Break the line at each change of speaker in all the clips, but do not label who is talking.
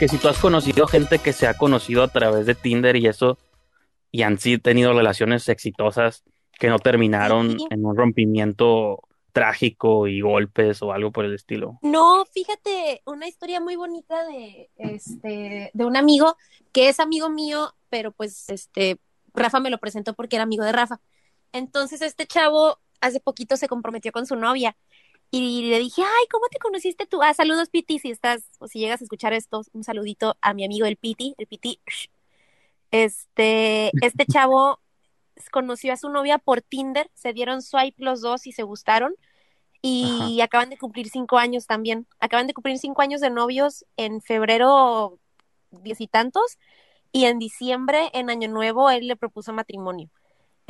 que si tú has conocido gente que se ha conocido a través de Tinder y eso, y han sí tenido relaciones exitosas que no terminaron
Sí.
en un rompimiento trágico y golpes o algo por el estilo.
No, fíjate, una historia muy bonita de este de un amigo que es amigo mío, pero pues este Rafa me lo presentó porque era amigo de Rafa. Entonces este chavo hace poquito se comprometió con su novia y le dije, "Ay, ¿cómo te conociste tú?" Ah, saludos Piti, si estás o si llegas a escuchar esto, un saludito a mi amigo el Piti, el Piti. Este, este chavo conoció a su novia por Tinder, se dieron swipe los dos y se gustaron y acaban de cumplir cinco años también. Acaban de cumplir cinco años de novios en febrero diez y tantos y en diciembre, en Año Nuevo, él le propuso matrimonio.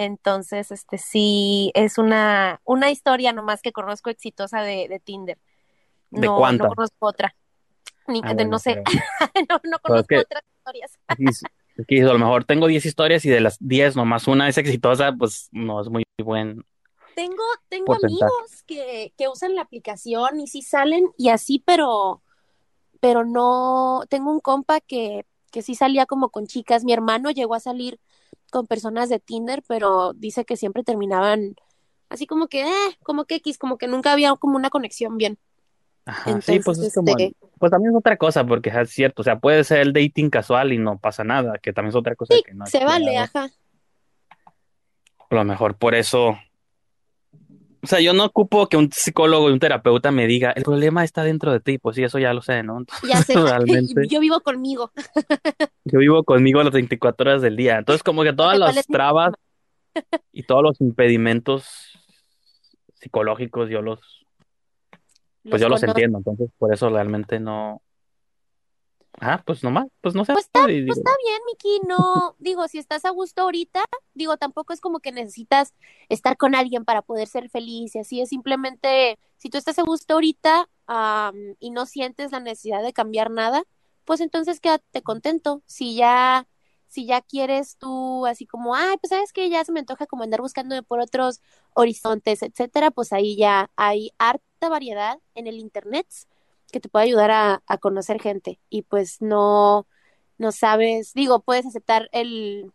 Entonces, este sí, es una, una historia nomás que conozco exitosa de, de Tinder.
¿De
No,
cuántas?
no conozco otra. Ni,
Ah,
de-
bueno,
no sé, no, no conozco
que-
otras historias.
A lo mejor tengo 10 historias y de las 10 nomás una es exitosa, pues no es muy buen.
Tengo, tengo
Porcentaje.
amigos que, que usan la aplicación y sí salen y así, pero, pero no, tengo un compa que, que sí salía como con chicas. Mi hermano llegó a salir con personas de Tinder, pero dice que siempre terminaban así como que, eh, como que X, como que nunca había como una conexión bien.
Ajá, sí, pues es como,
este-
pues también es otra cosa, porque es cierto, o sea, puede ser el dating casual y no pasa nada, que también es otra cosa
Sí,
que no
se vale, ajá.
A lo mejor por eso, o sea, yo no ocupo que un psicólogo y un terapeuta me diga, el problema está dentro de ti, pues sí, eso ya lo sé, ¿no? Entonces,
Ya sé,
realmente,
yo vivo conmigo.
yo vivo conmigo las 24 horas del día, entonces como que todas
¿cuál
las trabas y todos los impedimentos psicológicos yo los, pues yo los entiendo, entonces por eso realmente no, ah, pues nomás, pues no sé,
Pues está, pues está bien, Miki, no, digo, si estás a gusto ahorita, digo, tampoco es como que necesitas estar con alguien para poder ser feliz y así es simplemente, si tú estás a gusto ahorita am, y no sientes la necesidad de cambiar nada, pues entonces quédate contento. Si ya, si ya quieres tú así como, ay, pues sabes que ya se me antoja como andar buscando por otros horizontes, etcétera, pues ahí ya hay harta variedad en el internet que te puede ayudar a, a conocer gente y pues no, no sabes, digo, puedes aceptar el,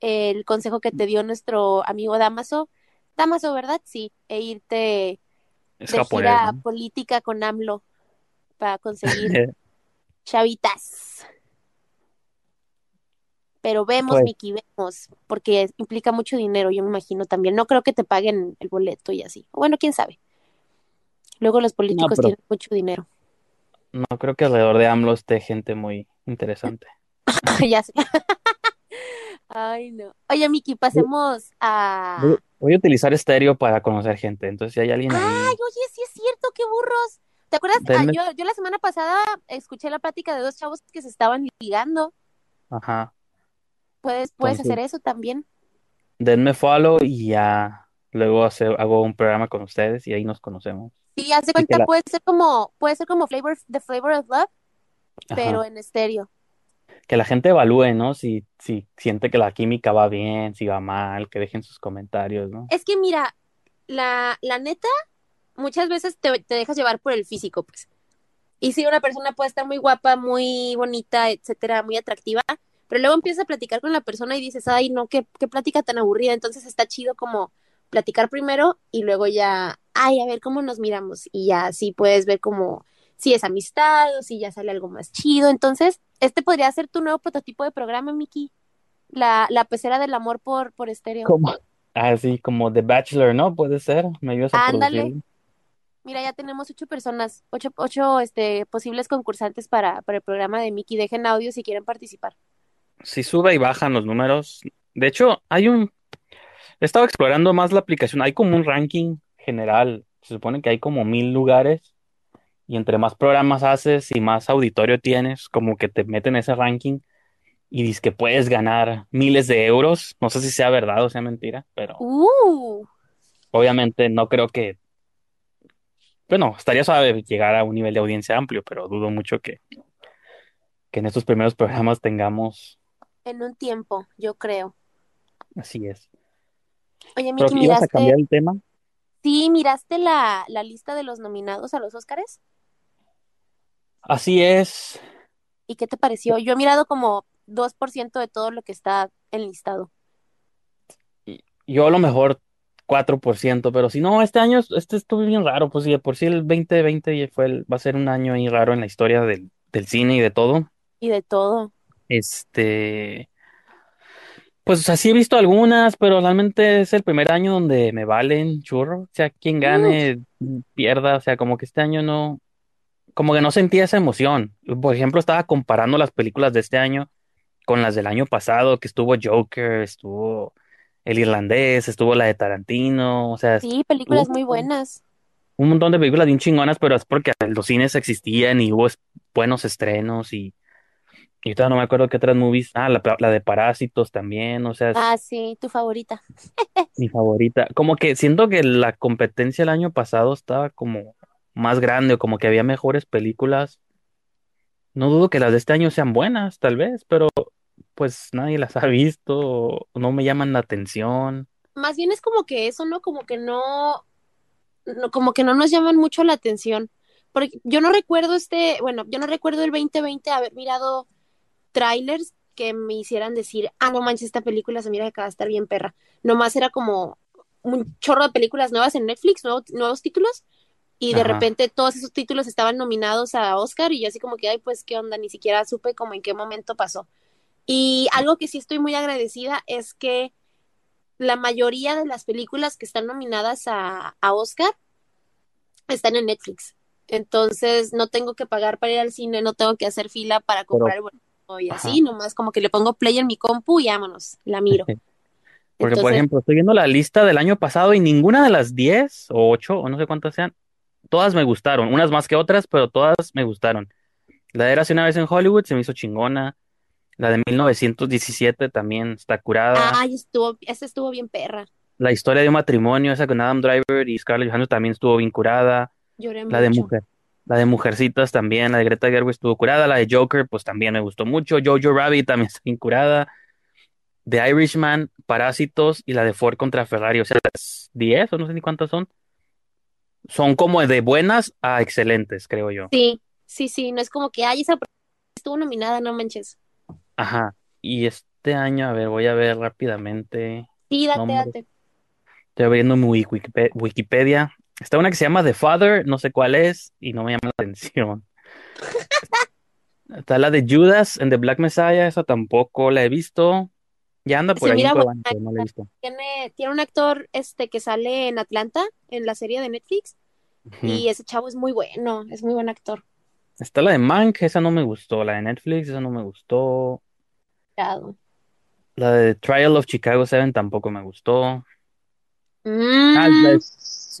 el consejo que te dio nuestro amigo Damaso, Damaso, ¿verdad? Sí, e irte
es
de
japonés,
gira
¿no?
política con AMLO para conseguir chavitas. Pero vemos,
Pues-
Miki, vemos, porque implica mucho dinero, yo me imagino también. No creo que te paguen el boleto y así. Bueno, quién sabe. Luego los políticos
pero-
tienen mucho dinero.
No creo que alrededor de AMLO esté gente muy interesante.
ya sé. Ay, no. Oye, Miki, pasemos a.
Voy, voy a utilizar estéreo para conocer gente, entonces si hay alguien
Ay, oye, sí es cierto, qué burros. ¿Te acuerdas? Ah, yo, yo la semana pasada escuché la plática de dos chavos que se estaban ligando.
ajá,
Puedes, puedes
Entonces-
hacer eso también.
denme follow y ya luego hago un programa con ustedes y ahí nos conocemos.
Sí, haz de cuenta,
la-
puede ser como, puede ser como Flavor, The Flavor of Love,
Ajá.
pero en estéreo.
Que la gente evalúe, ¿no? Si, si siente que la química va bien, si va mal, que dejen sus comentarios, ¿no?
Es que mira, la, la neta, muchas veces te, te dejas llevar por el físico, pues. Y sí, una persona puede estar muy guapa, muy bonita, etcétera, muy atractiva, pero luego empiezas a platicar con la persona y dices, ay, no, qué, qué plática tan aburrida. Entonces está chido como platicar primero y luego ya, ay, a ver cómo nos miramos. Y ya así puedes ver como si es amistad o si ya sale algo más chido. Entonces, este podría ser tu nuevo prototipo de programa, Miki. La, la pecera del amor por, por estéreo.
Como, así como The Bachelor, ¿no? Puede ser, me ayudas a
Ándale. Mira, ya tenemos ocho personas, ocho, ocho este, posibles concursantes para, para el programa de Miki. Dejen audio si quieren participar.
Sí sube y bajan los números. De hecho, hay un... He estado explorando más la aplicación. Hay como un ranking general. Se supone que hay como mil lugares. Y entre más programas haces y más auditorio tienes, como que te meten en ese ranking y dices que puedes ganar miles de euros. No sé si sea verdad o sea mentira, pero
¡Uh!
obviamente no creo que... Bueno, estaría suave llegar a un nivel de audiencia amplio, pero dudo mucho que, que en estos primeros programas tengamos...
En un tiempo, yo creo.
Así es.
Oye,
Pero
Miki,
ibas a
¿miraste?
cambiar el tema.
Sí, ¿miraste la, la lista de los nominados a los Óscares?
Así es.
¿Y ¿Y qué te pareció? Yo he mirado como 2% de todo lo que está enlistado.
Y Yo a lo mejor 4%, pero si no, este año este estuvo bien raro, pues sí, de por sí el 2020 ya fue el- va a ser un año ahí raro en la historia del, del cine y de todo.
Y de todo.
Este, pues así he visto algunas, pero realmente es el primer año donde me valen churro, o sea, quien gane, pierda, o sea, como que este año no, como que no sentía esa emoción. Por ejemplo, estaba comparando las películas de este año con las del año pasado, que estuvo Joker, estuvo El Irlandés, estuvo la de Tarantino, o sea,
sí, películas muy buenas.
un montón de películas bien chingonas, pero es porque los cines existían y hubo es- buenos estrenos y, y ahorita no me acuerdo qué otras movies, ah, la, la de Parásitos también, o sea, es
Ah, sí, tu favorita.
mi favorita. Como que siento que la competencia el año pasado estaba como más grande o como que había mejores películas. No dudo que las de este año sean buenas, tal vez, pero pues nadie las ha visto o no me llaman la atención.
Más bien es como que eso, ¿no? Como que no, no, como que no nos llaman mucho la atención. Porque yo no recuerdo este, bueno, yo no recuerdo el 2020 haber mirado trailers que me hicieran decir, ah, no manches, esta película se mira que va a estar bien perra. Nomás era como un chorro de películas nuevas en Netflix, nuevos, nuevos títulos, y de
Ajá.
repente todos esos títulos estaban nominados a Oscar, y yo así como que, ay, pues, ¿qué onda? Ni siquiera supe como en qué momento pasó. Y algo que sí estoy muy agradecida es que la mayoría de las películas que están nominadas a, a Oscar están en Netflix. Entonces no tengo que pagar para ir al cine, no tengo que hacer fila para
Pero,
comprar el boleto y
ajá.
así, nomás como que le pongo play en mi compu y vámonos, la miro.
Porque, por ejemplo, estoy viendo la lista del año pasado y ninguna de las 10 o 8 o no sé cuántas sean, todas me gustaron. Unas más que otras, pero todas me gustaron. La de Érase una vez en Hollywood se me hizo chingona. La de 1917 también está curada.
ay, estuvo, esa estuvo bien perra.
La historia de un matrimonio, esa con Adam Driver y Scarlett Johansson también estuvo bien curada.
Lloré
La de. Mujer, la de Mujercitas también, la de Greta Gerwig estuvo curada. La de Joker, pues también me gustó mucho. Jojo Rabbit también está bien curada. The Irishman, Parásitos y la de Ford contra Ferrari, o sea, las 10 o no sé ni cuántas son. Son como de buenas a excelentes, creo yo.
Sí, sí, sí, no es como que, ay, esa estuvo nominada, no manches.
Ajá. Y este año, a ver, voy a ver rápidamente.
Sí, date, date.
Estoy abriendo mi Wikipe- Wikipedia. Está una que se llama The Father, no sé cuál es, y no me llama la atención. Está la de Judas and the Black Messiah, esa tampoco la he visto. Ya anda por ahí en
mira
no la he visto.
Tiene, tiene un actor este que sale en Atlanta, en la serie de Netflix, y ese chavo es muy bueno, es muy buen actor.
Está la de Mank, esa no me gustó. La de Netflix, esa no me gustó.
Claro.
La de Trial of Chicago 7 tampoco me gustó. Ah, la de
Mm,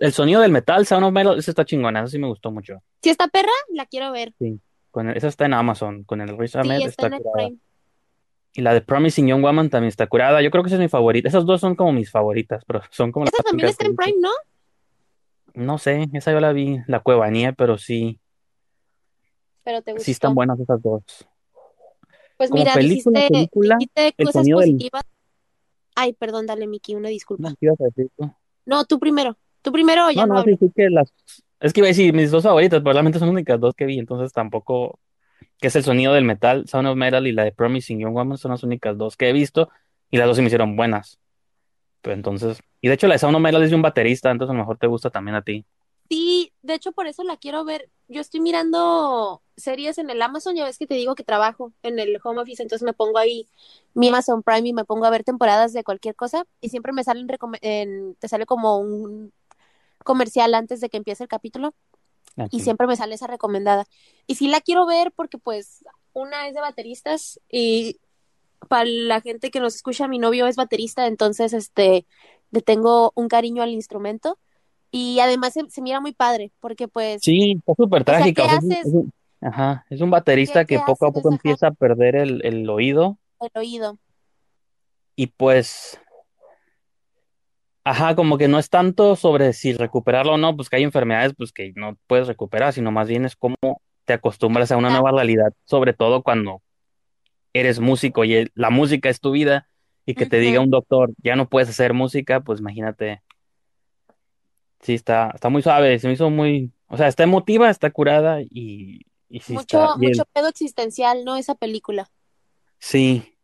El sonido del metal, Sound of Metal, esa está chingona, esa sí me gustó mucho.
si esta perra, la quiero ver.
Sí. Con el- esa está en Amazon, con el Riz
Sí,
Ahmed
está
está curada. Y la de Promising Young Woman también está curada. Yo creo que esa es mi favorita. Esas dos son como mis favoritas, pero son como las
Esa también está en. Prime, ¿no?
No sé, esa yo la vi, la Cuevanía, pero sí,
Pero te
sí están
gustó.
buenas esas dos.
Pues
Como
mira,
película,
dijiste,
película,
dijiste
el
cosas
del...
positivas. Ay, perdón, dale, Miki, una disculpa. No, tú primero. Tú primero o ya
No,
no
no, sí, sí que las... Es que iba a decir mis dos favoritas, pero realmente son las únicas dos que vi, entonces tampoco... Que es el sonido del metal, Sound of Metal y la de Promising Young Woman son las únicas dos que he visto y las dos se me hicieron buenas. Pero entonces... Y de hecho la de Sound of Metal es de un baterista, entonces a lo mejor te gusta también a ti.
Sí, de hecho por eso la quiero ver. Yo estoy mirando series en el Amazon, ya ves que te digo que trabajo en el home office, entonces me pongo ahí mi Amazon Prime y me pongo a ver temporadas de cualquier cosa y siempre me salen en- te sale como un comercial antes de que empiece el capítulo y siempre me sale esa recomendada. Y sí la quiero ver porque pues una es de bateristas y para la gente que nos escucha, mi novio es baterista, entonces este le tengo un cariño al instrumento y además se, se mira muy padre porque pues,
Sí, está súper
o sea, ¿qué
trágica. o sea, es ajá, es un
¿Qué,
baterista
qué
que poco a poco empieza a perder el, el oído
el oído.
y pues, ajá, como que no es tanto sobre si recuperarlo o no, pues que hay enfermedades pues que no puedes recuperar, sino más bien es cómo te acostumbras a una nueva realidad, sobre todo cuando eres músico y el- la música es tu vida y que te diga
Ujú.
un doctor, ya no puedes hacer música, pues imagínate, sí, está, está muy suave, se me hizo muy, o sea, está emotiva, está curada y Y sí está,
Mucho, mucho pedo existencial, ¿no? Esa película.
sí,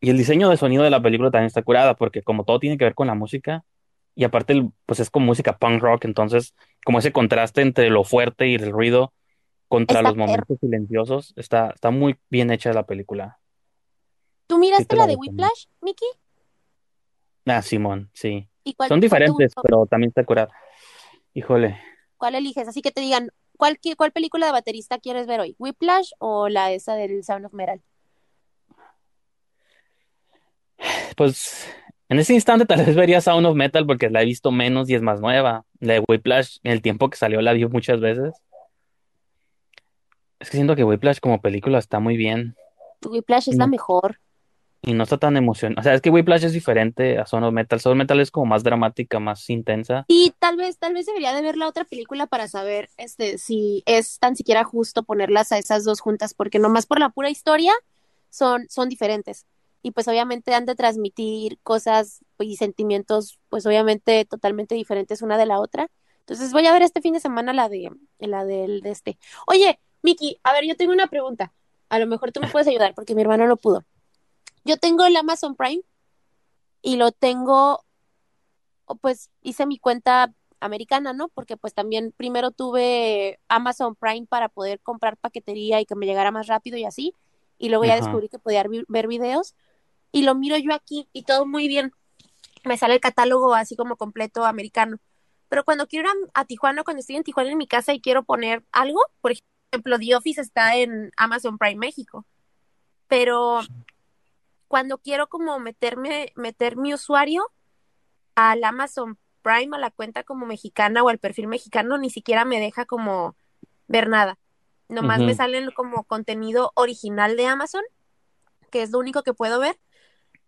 y el diseño de sonido de la película también está curada, porque como todo tiene que ver con la música, y aparte, pues es como música punk rock, entonces, como ese contraste entre lo fuerte y el ruido contra
Está
los
perro.
momentos silenciosos, está, está muy bien hecha la película.
¿Tú miraste
te la
la de. Whiplash, Mickey?
Ah, Simón, sí.
¿Y cuál,
Son diferentes, pero también está curada. Híjole.
¿Cuál eliges? Así que te digan, ¿cuál, cuál película de baterista quieres ver hoy? ¿Whiplash o la esa del Sound of Metal?
Pues en ese instante tal vez vería Sound of Metal porque la he visto menos y es más nueva. La de Whiplash, en el tiempo que salió la vi muchas veces. Es que siento que Whiplash como película está muy bien
Whiplash es la
no,
mejor.
y no está tan emocionante. O sea, es que Whiplash es diferente a Sound of Metal. Sound of Metal es como más dramática, más intensa.
Y tal vez, tal vez debería de ver la otra película para saber este, si es tan siquiera justo ponerlas a esas dos juntas, porque nomás por la pura historia son, son diferentes. Y pues obviamente han de transmitir cosas y sentimientos, pues obviamente totalmente diferentes una de la otra. Entonces voy a ver este fin de semana la de, la del de este. Oye, Miki, a ver, yo tengo una pregunta. A lo mejor tú me puedes ayudar porque mi hermano no pudo. Yo tengo el Amazon Prime y lo tengo pues hice mi cuenta americana, ¿no? Porque pues también primero tuve Amazon Prime para poder comprar paquetería y que me llegara más rápido y así. Y luego ya descubrí que podía ver videos. Y lo miro yo aquí y todo muy bien. Me sale el catálogo así como completo americano. Pero cuando quiero ir a, a Tijuana, cuando estoy en Tijuana en mi casa y quiero poner algo, por ejemplo, The Office está en Amazon Prime México. Pero cuando quiero como meterme, meter mi usuario, al Amazon Prime, a la cuenta como mexicana o al perfil mexicano, ni siquiera me deja como ver nada. Nomás me
Ujú.
salen como contenido original de Amazon, que es lo único que puedo ver,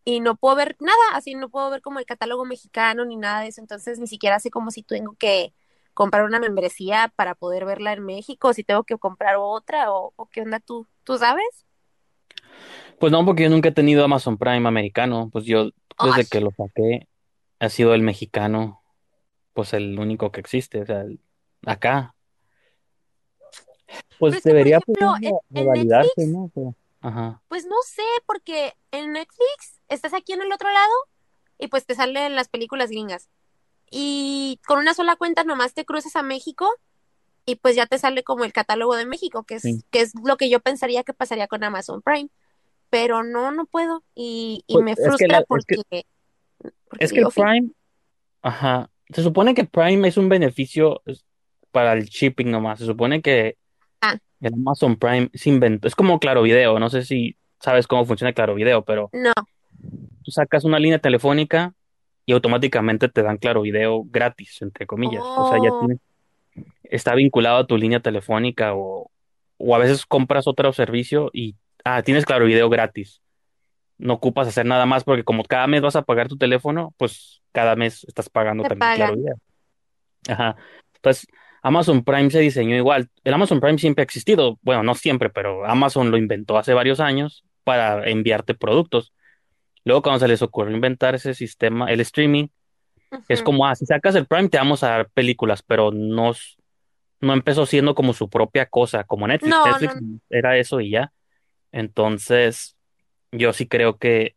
y no puedo ver nada, así no puedo ver como el catálogo mexicano ni nada de eso, entonces ni siquiera sé como si tengo que comprar una membresía para poder verla en México, o si tengo que comprar otra, o, o qué onda tú, ¿tú sabes?
Pues no, porque yo nunca he tenido Amazon Prime americano. Pues yo
Ay,
desde que lo saqué ha sido el mexicano, pues el único que existe. O sea, el- acá.
pero
Pues
es que, por
debería
ejemplo, en Netflix
¿no? Pero- ajá.
Pues no sé, porque en Netflix estás aquí en el otro lado y pues te salen las películas gringas. Y con una sola cuenta nomás te cruzas a México y pues ya te sale como el catálogo de México, que
Sí.
es, que es lo que yo pensaría que pasaría con Amazon Prime. Pero no, no puedo. Y, y
Pues
me
es que
frustra
es que,
porque,
es que el
digo, "Fi-
Prime, ajá. Se supone que Prime es un beneficio para el shipping nomás. Se supone que
ah,
el Amazon Prime se inventó. Es como Claro Video. No sé si sabes cómo funciona Claro Video, pero
no,
tú sacas una línea telefónica y automáticamente te dan Claro Video gratis, entre comillas. O sea, ya
oh,
tienes, está vinculado a tu línea telefónica o, o a veces compras otro servicio y ah, tienes Claro Video gratis. No ocupas hacer nada más porque como cada mes vas a pagar tu teléfono, pues cada mes estás pagando
te
también Claro
pagan.
Video. Ajá. Entonces, Amazon Prime se diseñó igual. El Amazon Prime siempre ha existido. Bueno, no siempre, pero Amazon lo inventó hace varios años para enviarte productos. Luego, cuando se les ocurrió inventar ese sistema, el streaming, es como, ah, si sacas el Prime te vamos a dar películas, pero no, no empezó siendo como su propia cosa, como Netflix.
No, no,
Netflix era eso y ya. Entonces, yo sí creo que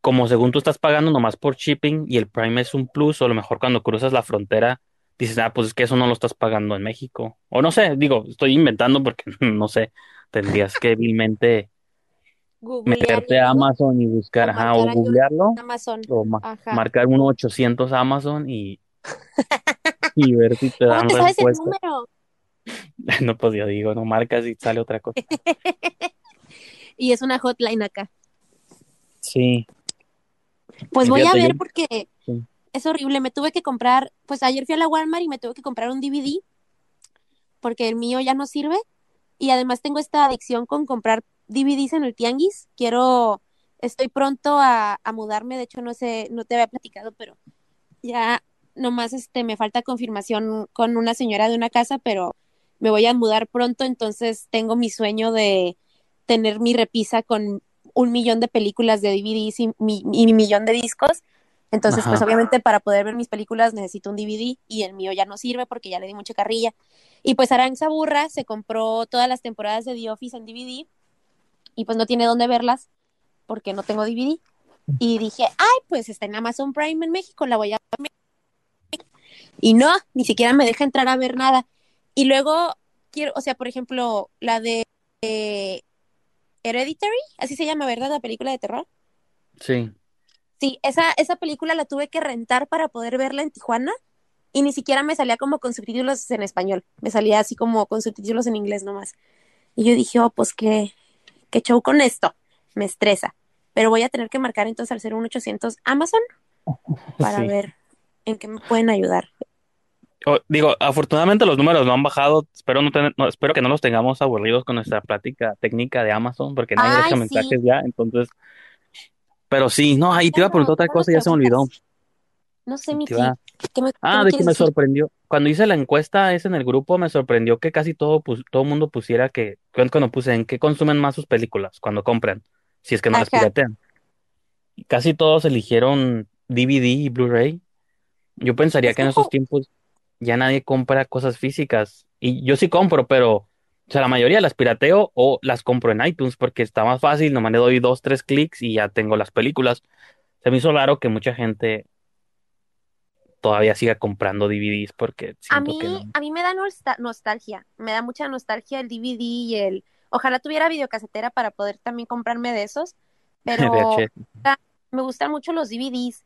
como según tú estás pagando nomás por shipping y el Prime es un plus, o a lo mejor cuando cruzas la frontera dices, ah, pues es que eso no lo estás pagando en México. O no sé, digo, estoy inventando porque no sé, tendrías que vilmente meterte a Amazon y
o
buscar, ajá, o
marcar algo
googlearlo,
Amazon.
o ma-
Ajá.
marcar 1-800 Amazon y, y ver si te
¿Cómo
dan
sabes el número?
No, pues yo digo, no marcas y sale otra cosa.
Y es una hotline acá.
Sí,
Pues voy a
yo,
ver porque
sí.
es horrible. Me tuve que comprar, pues ayer fui a la Walmart y me tuve que comprar un DVD porque el mío ya no sirve. Y además tengo esta adicción con comprar DVDs en el tianguis. Quiero, estoy pronto a, a mudarme. De hecho, no sé, no te había platicado, pero ya nomás este, me falta confirmación con una señora de una casa, pero me voy a mudar pronto. Entonces tengo mi sueño de tener mi repisa con un millón de películas de DVDs y mi, y mi millón de discos. Entonces, pues
Ajá.
obviamente para poder ver mis películas necesito un DVD y el mío ya no sirve porque ya le di mucha carrilla. Y pues Aranza Burra se compró todas las temporadas de The Office en DVD y pues no tiene dónde verlas porque no tengo DVD. Y dije, ay, pues está en Amazon Prime en México, la voy a ver. Y no, ni siquiera me deja entrar a ver nada. Y luego quiero, o sea, por ejemplo, la de eh, Hereditary, así se llama, ¿verdad? La película de terror.
Sí.
Sí, esa, esa película la tuve que rentar para poder verla en Tijuana y ni siquiera me salía como con subtítulos en español, me salía así como con subtítulos en inglés nomás. Y yo dije, oh, pues qué, qué show con esto, me estresa. Pero voy a tener que marcar entonces al 01800 Amazon para
Sí.
ver en qué me pueden ayudar.
Digo, afortunadamente los números no han bajado. Espero no tener, no, espero que no los tengamos aburridos con nuestra plática técnica de Amazon, porque nadie deja
sí,
mensajes ya. Entonces, pero sí, no, ahí te iba a preguntar otra cosa, ya se me olvidó.
No sé,
iba-
¿qué me,
Ah, de que me
decir?
sorprendió. Cuando hice la encuesta esa en el grupo, me sorprendió que casi todo, pus- todo el mundo pusiera que, cuando puse en qué consumen más sus películas cuando compran, si es que no las piratean. Casi todos eligieron DVD y Blu-ray. Yo pensaría
es
que en
como,
tiempos ya nadie compra cosas físicas. Y yo sí compro, pero, o sea, la mayoría las pirateo o las compro en iTunes porque está más fácil, nomás le doy dos, tres clics y ya tengo las películas. Se me hizo raro que mucha gente todavía siga comprando DVDs porque
a
que
mí,
no.
a mí me da nostal- nostalgia, me da mucha nostalgia el DVD y el, ojalá tuviera videocasetera para poder también comprarme de esos, pero me gustan mucho los DVDs.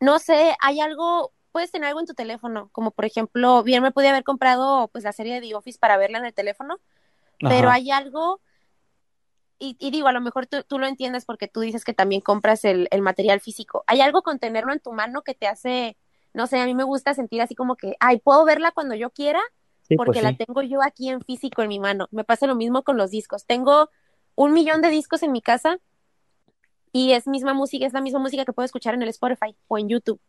No sé, hay algo, puedes tener algo en tu teléfono, como por ejemplo, bien me pude haber comprado pues la serie de The Office para verla en el teléfono, pero hay algo, y, y digo, a lo mejor tú, tú lo entiendes porque tú dices que también compras el, el material físico. Hay algo con tenerlo en tu mano que te hace, no sé, a mí me gusta sentir así como que, ay, puedo verla cuando yo quiera
Sí,
porque
pues
la tengo yo aquí en físico en mi mano. Me pasa lo mismo con los discos. Tengo un millón de discos en mi casa y es misma música, es la misma música que puedo escuchar en el Spotify o en YouTube.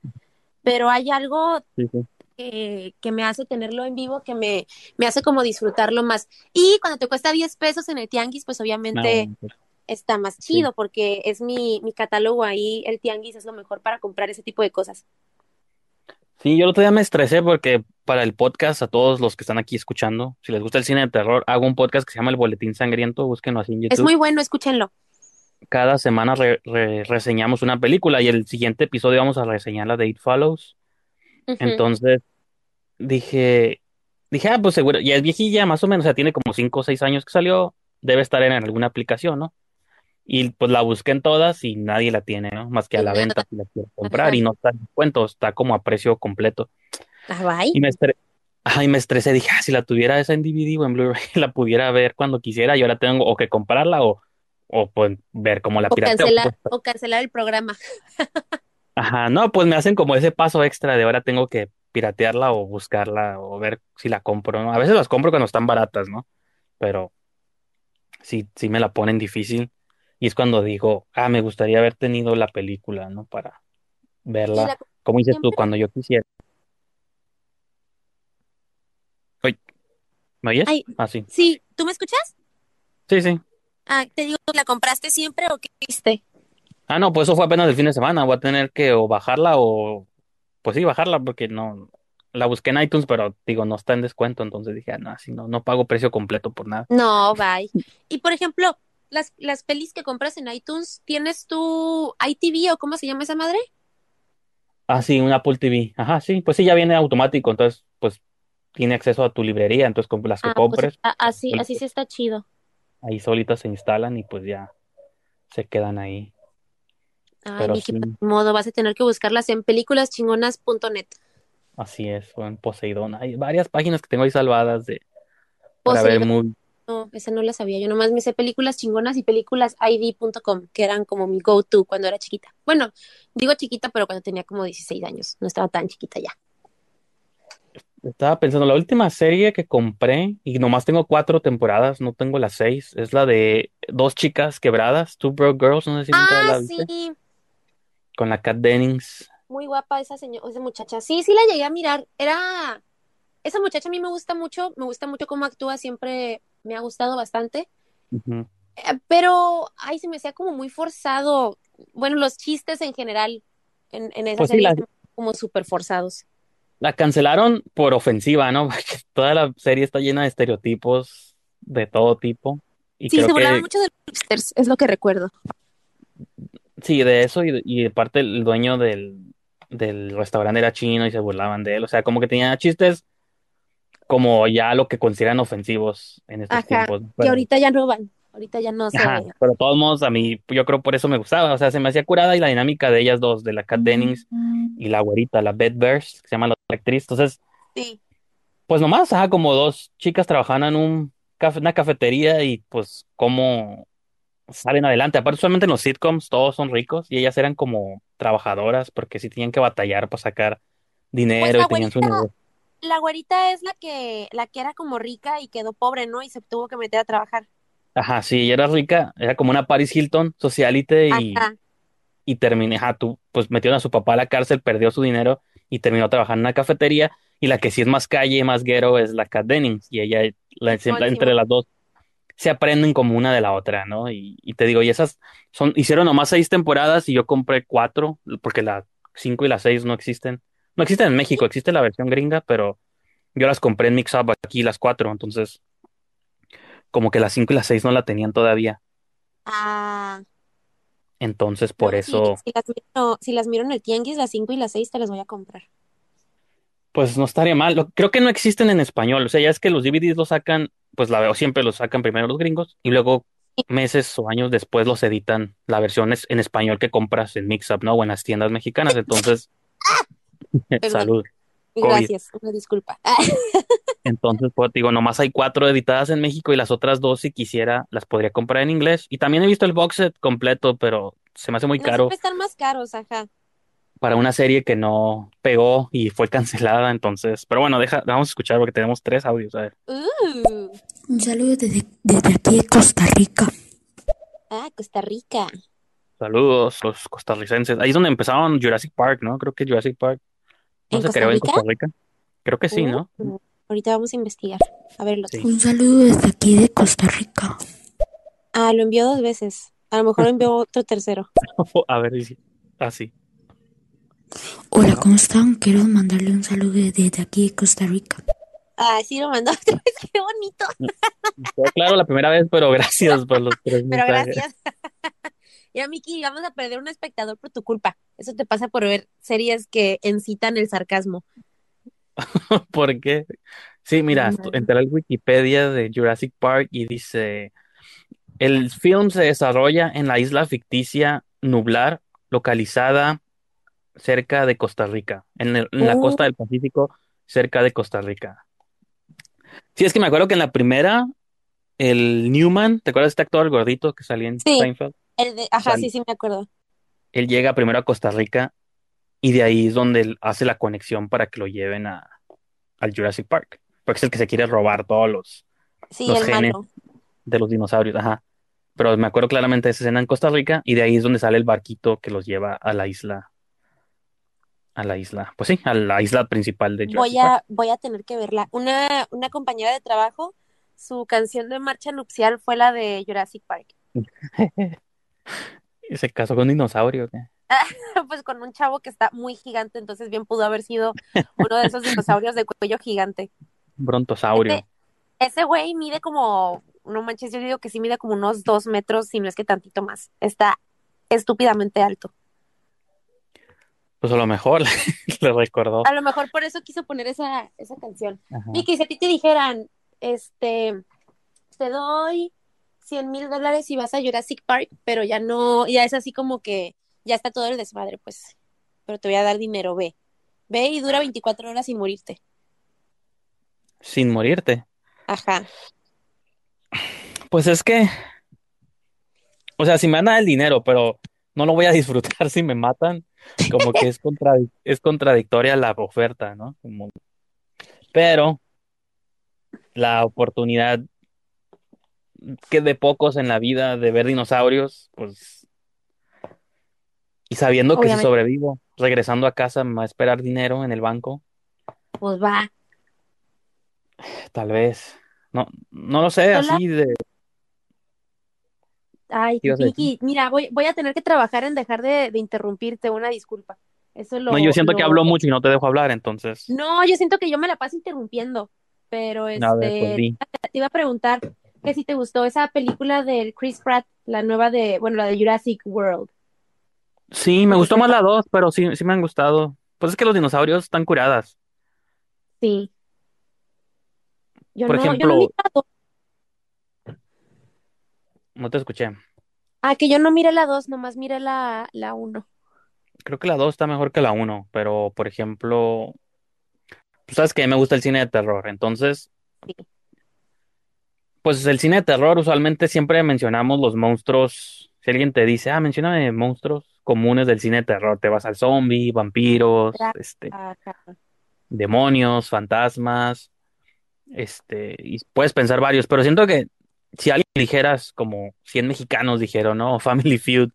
Pero hay algo
Sí,
que, que me hace tenerlo en vivo, que me, me hace como disfrutarlo más. Y cuando te cuesta 10 pesos en el tianguis, pues obviamente
pues,
está más chido porque es mi, mi catálogo ahí, el tianguis es lo mejor para comprar ese tipo de cosas.
Sí, yo el otro día me estresé porque para el podcast, a todos los que están aquí escuchando, si les gusta el cine de terror, hago un podcast que se llama El Boletín Sangriento, búsquenlo así en
Es
YouTube.
muy bueno, escúchenlo.
Cada semana re- re- reseñamos una película y el siguiente episodio vamos a reseñar la de It Follows. Entonces dije, dije, ah, pues seguro, ya es viejilla más o menos, o sea, tiene como 5 o 6 años que salió, debe estar en alguna aplicación, ¿no? Y pues la busqué en todas y nadie la tiene, ¿no? Más que a
Y
la venta si la quiero comprar
Ajá.
y no está en descuento, está como a precio completo.
Ah.
Y me estre- Ay, me estresé, dije, ah, si la tuviera esa en DVD o en Blu-ray, la pudiera ver cuando quisiera, y ahora tengo o que comprarla o, o pues ver cómo la
O
pirateo.
cancelar,
Pues,
o cancelar el programa.
ajá, no, pues me hacen como ese paso extra de ahora tengo que piratearla o buscarla o ver si la compro, ¿no? A veces las compro cuando están baratas, ¿no? Pero sí, sí me la ponen difícil. Y es cuando digo, ah, me gustaría haber tenido la película, ¿no? Para verla,
la
como dices tú, cuando yo quisiera. Oye, ¿me oyes?
ay,
Ah, sí.
sí, ¿tú me escuchas?
Sí, sí.
Ah, te digo, ¿la compraste siempre o qué hiciste?
Ah, no, pues eso fue apenas el fin de semana. Voy a tener que o bajarla o, pues sí, bajarla porque no, la busqué en iTunes, pero digo, no está en descuento. Entonces dije, ah, no, así no, no pago precio completo por nada.
No, bye. Y por ejemplo, las, las pelis que compras en iTunes, ¿tienes tu ITV o cómo se llama esa madre?
Ah, sí, un Apple TV. Ajá, sí, pues sí, ya viene automático. Entonces, pues tiene acceso a tu librería. Entonces, con las que
Ah, pues
compres,
así,
solitas-
así sí está chido.
ahí solitas se instalan y pues ya se quedan ahí.
Ay,
Pero
Miki,
sí,
pues, modo, vas a tener que buscarlas en películaschingonas.net.
así es, o en Poseidón. Hay varias páginas que tengo ahí salvadas de, para ver
Poseidón,
muy,
no, esa no la sabía. Yo nomás me sé películas chingonas y películasid.com, que eran como mi go-to cuando era chiquita. Bueno, digo chiquita, pero cuando tenía como 16 años. No estaba tan chiquita ya.
Estaba pensando, la última serie que compré, y nomás tengo cuatro temporadas, no tengo las seis, es la de Dos Chicas Quebradas, Two Broke Girls, no sé si
Ah,
la viste,
sí,
con la Kat Dennings.
muy guapa esa señora, esa muchacha. Sí, sí la llegué a mirar. Era, esa muchacha a mí me gusta mucho, me gusta mucho cómo actúa, siempre me ha gustado bastante. Eh, Pero, ay, se me hacía como muy forzado. Bueno, los chistes en general. En, en esa
Pues sí,
serie
la,
como súper forzados.
la cancelaron por ofensiva, ¿no? Porque toda la serie está llena de estereotipos de todo tipo. Y
Sí,
creo
se burlaban
que
mucho de los hipsters, es lo que recuerdo.
sí, de eso y, y aparte el dueño del, del restaurante era chino y se burlaban de él. O sea, como que tenía chistes como ya lo que consideran ofensivos en estos
Ajá,
tiempos. ¿no?
que
Pero,
ahorita ya no van, ahorita ya no
ajá,
se...
pero de todos modos, a mí, yo creo por eso me gustaba. O sea, se me hacía curada y la dinámica de ellas dos, de la Kat Dennings y la güerita, la Beth Bears, que se llama la actriz. Entonces,
Sí,
pues nomás, ajá, como dos chicas trabajando en un caf- una cafetería y pues cómo salen adelante. Aparte, usualmente en los sitcoms todos son ricos y ellas eran como trabajadoras porque sí tenían que batallar para sacar
pues
dinero y tenían su negocio.
La güerita es la que, la que era como rica y quedó pobre, ¿no? Y se tuvo que meter a trabajar.
Ajá, sí, ella era rica, era como una Paris Hilton, socialite y,
Ajá,
y terminé, ajá, tú, pues metieron a su papá a la cárcel, perdió su dinero y terminó trabajando en una cafetería. Y la que sí es más calle, más guero es la Kat Dennings y ella, la, siempre- entre las dos se aprenden como una de la otra, ¿no? Y, y te digo, y esas son, hicieron nomás seis temporadas y yo compré cuatro, porque las cinco y las seis no existen. No existen en México, existe la versión gringa, pero yo las compré en Mix Up aquí las cuatro, entonces como que las cinco y las seis no la tenían todavía.
Ah,
Entonces por
no,
eso,
si las miro, si las miro en el tianguis, las 5 y las 6 te las voy a comprar.
pues no estaría mal. Lo- creo que no existen en español, o sea, ya es que los DVDs los sacan, pues la veo siempre los sacan primero los gringos y luego meses o años después los editan la versión es- en español que compras en Mix Up, ¿no? O en las tiendas mexicanas, entonces,
Perdón,
salud. COVID.
gracias, una disculpa.
Entonces, pues digo, nomás hay cuatro editadas en México y las otras dos, si quisiera, las podría comprar en inglés. Y también he visto el box set completo, pero se me hace muy
No,
caro
están más caros, ajá.
para una serie que no pegó y fue cancelada. Entonces, pero bueno, deja, vamos a escuchar porque tenemos tres audios. A ver.
Uh,
Un saludo desde, desde aquí de Costa Rica.
ah, Costa Rica.
Saludos, los costarricenses. Ahí es donde empezaron Jurassic Park, ¿no? Creo que Jurassic Park no
¿En
se
Costa
creó en
Rica?
Costa Rica. Creo que sí, ¿no?
Uh, ahorita vamos a investigar. A ver.
Sí.
Un saludo desde aquí de Costa Rica.
Ah, lo envió dos veces. A lo mejor lo envió otro tercero.
A ver, dice. Ah, sí.
Hola, ¿cómo están? Quiero mandarle un saludo desde aquí de Costa Rica.
Ah, sí, lo mandó otra vez. Qué bonito.
Claro la primera vez, pero gracias por los tres
Pero
mensajes.
gracias. Ya, Miki, vamos a perder un espectador por tu culpa. Eso te pasa por ver series que incitan el sarcasmo.
¿Por qué? Sí, mira, entré al Wikipedia de Jurassic Park y dice, el film se desarrolla en la isla ficticia Nublar, localizada cerca de Costa Rica, en, el- en la
Uh.
costa del Pacífico, cerca de Costa Rica. Sí, es que me acuerdo que en la primera, el Newman, ¿te acuerdas de este actor el gordito que salía en
Sí.
Seinfeld?
El de, ajá,
Sal-
sí, sí, me acuerdo.
Él llega primero a Costa Rica y de ahí es donde él hace la conexión para que lo lleven a, al Jurassic Park, porque es el que se quiere robar todos los
Sí,
Los
el
genes.
malo.
de los dinosaurios, ajá. Pero me acuerdo claramente de esa escena en Costa Rica y de ahí es donde sale el barquito que los lleva a la isla. A la isla, pues sí, a la isla principal de Jurassic
Voy
Park.
a, voy a tener que verla. Una, una compañera de trabajo, su canción de marcha nupcial fue la de Jurassic Park.
¿Y se casó con un dinosaurio? o qué?
Pues con un chavo que está muy gigante, entonces bien pudo haber sido uno de esos dinosaurios de cuello gigante.
Brontosaurio.
Ese- Ese güey mide como, no manches, yo digo que sí mide como unos dos metros, si no es que tantito más. Está estúpidamente alto.
Pues a lo mejor le recordó.
A lo mejor por eso quiso poner esa, esa canción.
Ajá.
Vicky, si a ti te dijeran, este, te doy 100 mil dólares y vas a Jurassic Park, pero ya no, ya es así como que ya está todo el desmadre, pues, pero te voy a dar dinero, ve. Ve y dura 24 horas sin morirte.
Sin morirte.
Ajá.
Pues es que, o sea, si me dan el dinero, pero no lo voy a disfrutar si me matan, como que es contradic- es contradictoria la oferta, ¿no? Como- pero la oportunidad que de pocos en la vida de ver dinosaurios, pues, y sabiendo que si sobrevivo, regresando a casa me va a esperar dinero en el banco,
Pues va.
tal vez, no, no lo sé, así de,
Ay. Vicky, mira, voy, voy a tener que trabajar en dejar de, de interrumpirte, una disculpa. Eso lo,
No, yo siento que
lo-
hablo mucho y no te dejo hablar, entonces.
No, yo siento que yo me la paso interrumpiendo, pero
A ver, pues
este, te iba a preguntar que si te gustó esa película de Chris Pratt, la nueva de, bueno, la de Jurassic World.
Sí, me gustó más la dos, pero sí, sí me han gustado. Pues es que los dinosaurios están curadas.
Sí. Yo
Por
no, yo no
ejemplo,
miré la dos.
no te escuché.
Ah, que yo no miré la dos, nomás miré la, la uno.
Creo que la dos está mejor que la uno, pero por ejemplo, tú sabes que me gusta el cine de terror, entonces,
Sí.
Pues el cine de terror usualmente siempre mencionamos los monstruos. Si alguien te dice, ah, mencióname monstruos comunes del cine de terror, te vas al zombie, vampiros, este, demonios, fantasmas, este, y puedes pensar varios, pero siento que si alguien dijeras como 100 mexicanos dijeron, no, Family Feud,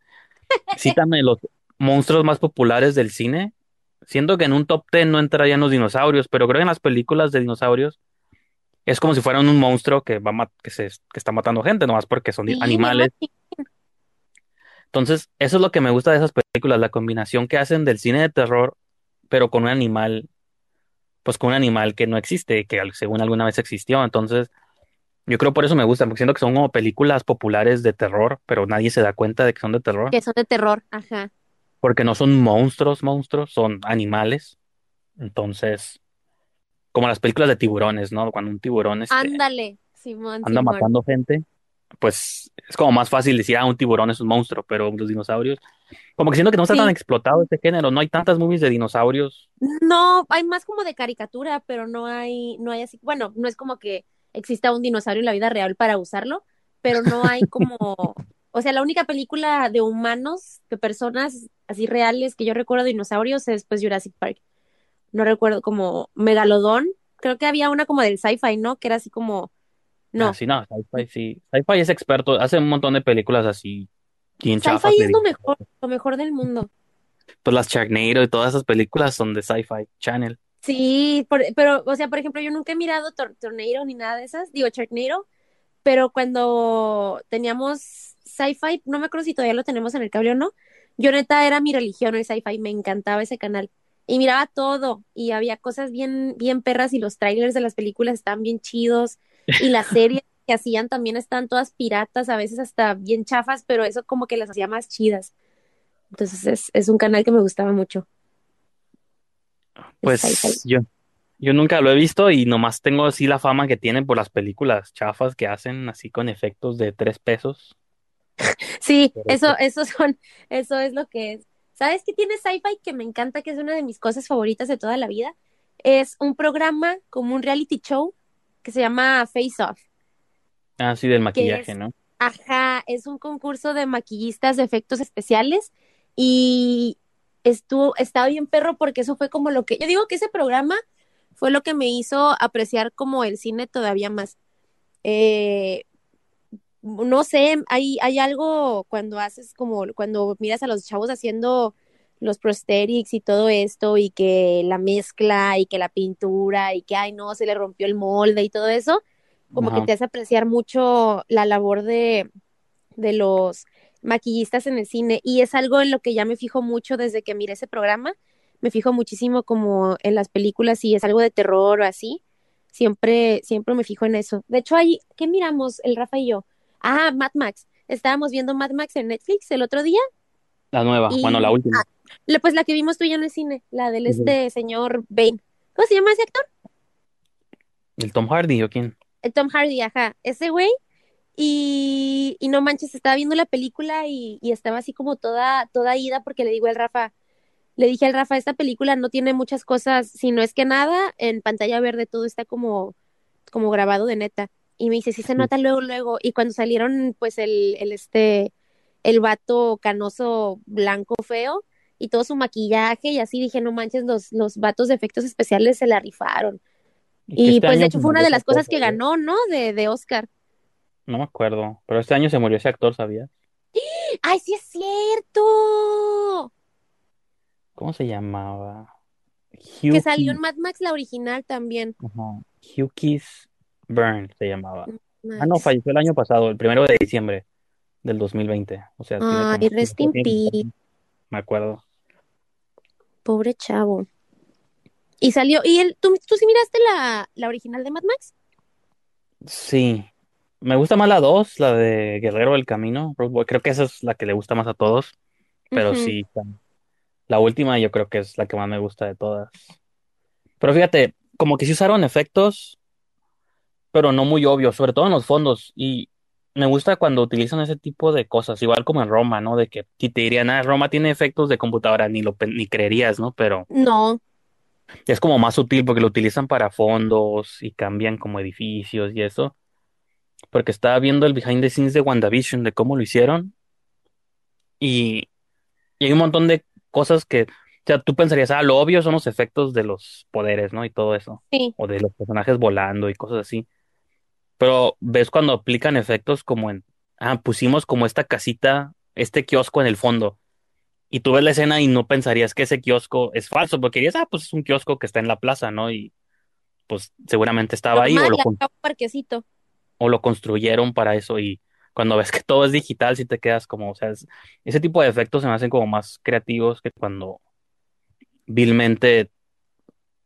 cítame los monstruos más populares del cine, siento que en un top 10 no entrarían los dinosaurios, pero creo que en las películas de dinosaurios es como si fueran un monstruo que va que se que está matando gente, nomás porque son
Sí,
animales. Entonces, eso es lo que me gusta de esas películas, la combinación que hacen del cine de terror, pero con un animal pues con un animal que no existe, que según alguna vez existió. Entonces, yo creo por eso me gustan, porque siento que son como películas populares de terror, pero nadie se da cuenta de que son de terror,
Que son de terror, ajá.
porque no son monstruos, monstruos, son animales. Entonces, como las películas de tiburones, ¿no? Cuando un tiburón este,
Ándale, Simón,
anda
Simón.
matando gente, pues es como más fácil decir, ah, un tiburón es un monstruo, pero los dinosaurios, como que siento que no está tan
Sí.
explotado este género, no hay tantas movies de dinosaurios.
No, hay más como de caricatura, pero no hay, no hay así, bueno, no es como que exista un dinosaurio en la vida real para usarlo, pero no hay como, o sea, la única película de humanos, de personas así reales que yo recuerdo de dinosaurios es pues Jurassic Park. No recuerdo como Megalodón, creo que había una como del sci-fi, ¿no? Que era así como, no,
Ah, sí, no, Sci-Fi sí. Sci-Fi es experto, hace un montón de películas así,
sci-fi es lo mejor, lo mejor del mundo.
Pues las Sharknado y todas esas películas son de Sci-Fi Channel.
Sí, por- pero, o sea, por ejemplo, yo nunca he mirado Tor Tornado ni nada de esas, digo Sharknado, pero cuando teníamos sci-fi, no me acuerdo si todavía lo tenemos en el cable o no, yo neta era mi religión el sci-fi, me encantaba ese canal y miraba todo y había cosas bien, bien perras y los trailers de las películas estaban bien chidos y las series que hacían también están todas piratas, a veces hasta bien chafas, pero eso como que las hacía más chidas. Entonces es, es un canal que me gustaba mucho.
Pues yo, yo nunca lo he visto y nomás tengo así la fama que tienen por las películas chafas que hacen así con efectos de tres pesos.
Sí,
Pero
eso,
pues,
eso son, eso es lo que es. ¿Sabes qué tiene Sci-Fi que me encanta, que es una de mis cosas favoritas de toda la vida? Es un programa como un reality show que se llama Face Off,
así del
que
maquillaje,
es,
¿no?
ajá, es un concurso de maquillistas de efectos especiales y estuvo, estaba bien perro porque eso fue como lo que, yo digo que ese programa fue lo que me hizo apreciar como el cine todavía más. Eh, no sé, hay, hay algo cuando haces como, cuando miras a los chavos haciendo los prosthetics y todo esto, y que la mezcla, y que la pintura, y que, ay, no, se le rompió el molde y todo eso, como que te hace apreciar mucho la labor de, de los maquillistas en el cine, y es algo en lo que ya me fijo mucho desde que miré ese programa, me fijo muchísimo como en las películas, si es algo de terror o así, siempre, siempre me fijo en eso. De hecho, ahí, ¿qué miramos el Rafa y yo? Ah, Mad Max. Estábamos viendo Mad Max en Netflix el otro día
La nueva, bueno, la última.
ah, pues la que vimos tú y yo en el cine, la del este señor Bane. ¿Cómo se llama ese actor?
¿El Tom Hardy o quién?
El Tom Hardy, ajá, ese güey. Y, y no manches, estaba viendo la película y, y estaba así como toda, toda ida porque le digo al Rafa, le dije al Rafa, esta película no tiene muchas cosas, si no es que nada, en pantalla verde todo está como, como grabado de neta. Y me dice, sí se nota luego, luego. Y cuando salieron, pues, el, el este, el vato canoso blanco feo y todo su maquillaje y así dije, no manches, los, los vatos de efectos especiales se la rifaron.
Y que
Y
este
pues de hecho fue una de las cosas que ganó, ¿no? De, de Oscar.
No me acuerdo, pero este año se murió ese actor, ¿sabías?
¡Ay, sí es cierto!
¿Cómo se llamaba?
Que
Hugh
salió
Keys.
en Mad Max la original también.
Ajá. Hugh Keys Byrne se llamaba. Ah, no, falleció el año pasado, el primero de diciembre del 2020. O sea, tiene
Ay,
como
rest in peace.
me acuerdo.
Pobre chavo. Y salió, y él, ¿tú, tú sí miraste la, la original de Mad Max?
Sí. Me gusta más la 2, la de Guerrero del Camino. Creo que esa es la que le gusta más a todos. Pero sí, la última yo creo que es la que más me gusta de todas. Pero fíjate, como que sí usaron efectos, pero no muy obvios, sobre todo en los fondos. Y me gusta cuando utilizan ese tipo de cosas, igual como en Roma, ¿no? De que si te dirían, ah, Roma tiene efectos de computadora, ni lo ni creerías, ¿no? Pero
No,
es como más sutil porque lo utilizan para fondos y cambian como edificios y eso. Porque estaba viendo el behind the scenes de WandaVision, de cómo lo hicieron. Y, y hay un montón de cosas que, o sea, tú pensarías, ah, lo obvio son los efectos de los poderes, ¿no? Y todo eso.
sí,
O de los personajes volando y cosas así. Pero ves cuando aplican efectos como en, ah, pusimos como esta casita, este kiosco en el fondo. Y tú ves la escena y no pensarías que ese kiosco es falso, porque dirías, ah, pues es un kiosco que está en la plaza, ¿no? Y pues seguramente estaba ahí o lo,
ya
con-
está un parquecito.
o lo construyeron para eso. Y cuando ves que todo es digital, sí te quedas como, o sea, es- ese tipo de efectos se me hacen como más creativos que cuando vilmente,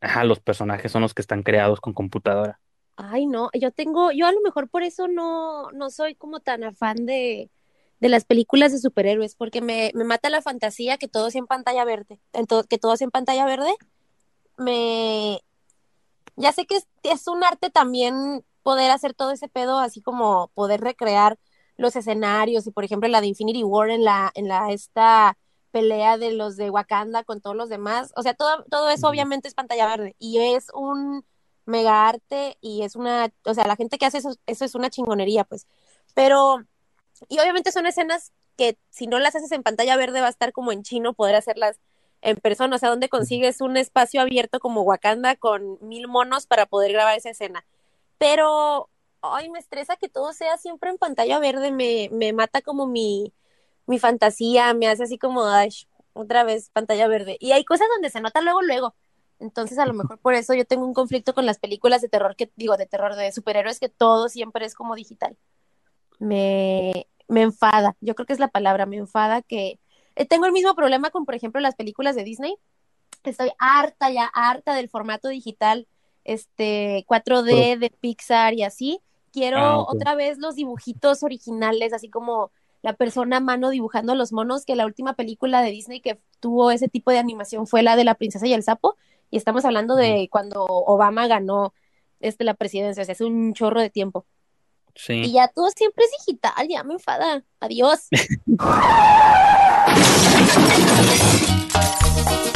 ajá, los personajes son los que están creados con computadora.
Ay, no, yo tengo, yo a lo mejor por eso no, no soy como tan afán de, de las películas de superhéroes, porque me, me mata la fantasía que todo sea en pantalla verde, en to- que todo sea en pantalla verde. Me, ya sé que es, es un arte también poder hacer todo ese pedo, así como poder recrear los escenarios y por ejemplo la de Infinity War en la, en la esta pelea de los de Wakanda con todos los demás, o sea, todo, todo eso obviamente es pantalla verde y es un mega arte y es una, o sea, la gente que hace eso, eso es una chingonería, pues, pero, y obviamente son escenas que si no las haces en pantalla verde va a estar como en chino poder hacerlas en persona, o sea, ¿dónde consigues un espacio abierto como Wakanda con mil monos para poder grabar esa escena? Pero, ay, me estresa que todo sea siempre en pantalla verde, me, me mata como mi, mi fantasía, me hace así como, ay, otra vez pantalla verde. Y hay cosas donde se nota luego, luego. Entonces, a lo mejor por eso yo tengo un conflicto con las películas de terror, que digo, de terror de superhéroes, que todo siempre es como digital. Me, me enfada, yo creo que es la palabra, me enfada que eh, tengo el mismo problema con, por ejemplo, las películas de Disney. Estoy harta ya, harta del formato digital, este 4D de Pixar y así. Quiero
Ah,
otra vez los dibujitos originales, así como la persona a mano dibujando los monos, que la última película de Disney que tuvo ese tipo de animación fue la de la princesa y el sapo, y estamos hablando de cuando Obama ganó este, la presidencia, o sea, hace un chorro de tiempo. Y
Sí.
ya todo siempre es digital, ya me enfada. Adiós.